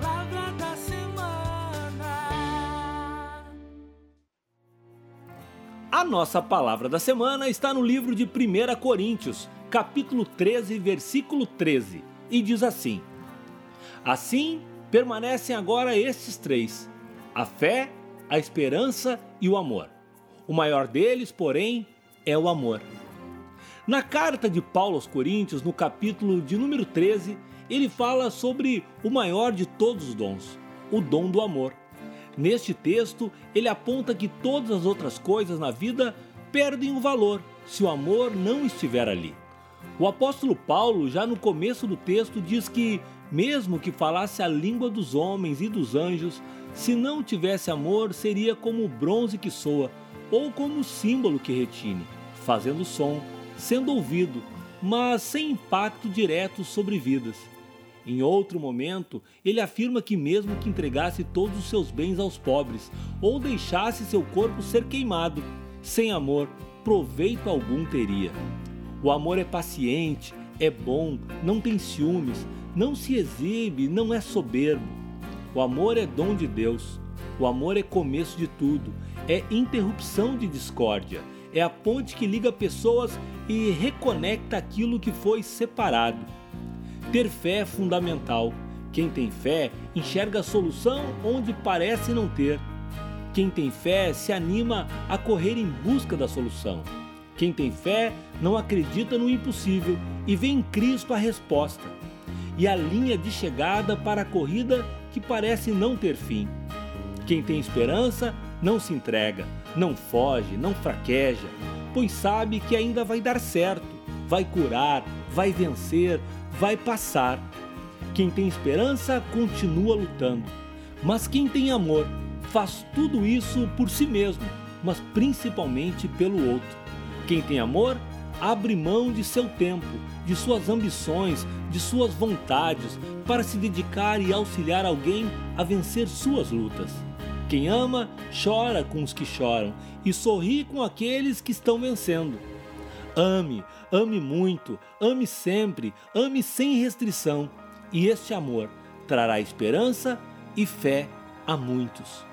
palavra da semana. A nossa palavra da semana está no livro de 1 Coríntios, capítulo 13, versículo 13, e diz assim: Assim permanecem agora estes três: a fé, a esperança e o amor. O maior deles, porém, é o amor. Na carta de Paulo aos Coríntios, no capítulo de número 13, ele fala sobre o maior de todos os dons, o dom do amor. Neste texto, ele aponta que todas as outras coisas na vida perdem o valor se o amor não estiver ali. O apóstolo Paulo, já no começo do texto, diz que, mesmo que falasse a língua dos homens e dos anjos, se não tivesse amor, seria como o bronze que soa, ou como o símbolo que retine, fazendo som, sendo ouvido, mas sem impacto direto sobre vidas. Em outro momento, ele afirma que, mesmo que entregasse todos os seus bens aos pobres ou deixasse seu corpo ser queimado, sem amor, proveito algum teria. O amor é paciente, é bom, não tem ciúmes, não se exibe, não é soberbo. O amor é dom de Deus. O amor é começo de tudo, é interrupção de discórdia, é a ponte que liga pessoas e reconecta aquilo que foi separado. Ter fé é fundamental. Quem tem fé enxerga a solução onde parece não ter. Quem tem fé se anima a correr em busca da solução. Quem tem fé não acredita no impossível e vê em Cristo a resposta e a linha de chegada para a corrida que parece não ter fim. Quem tem esperança não se entrega, não foge, não fraqueja, pois sabe que ainda vai dar certo, vai curar, vai vencer, vai passar. Quem tem esperança continua lutando, mas quem tem amor faz tudo isso por si mesmo, mas principalmente pelo outro. Quem tem amor abre mão de seu tempo, de suas ambições, de suas vontades, para se dedicar e auxiliar alguém a vencer suas lutas. Quem ama, chora com os que choram e sorri com aqueles que estão vencendo. Ame, ame muito, ame sempre, ame sem restrição, e este amor trará esperança e fé a muitos.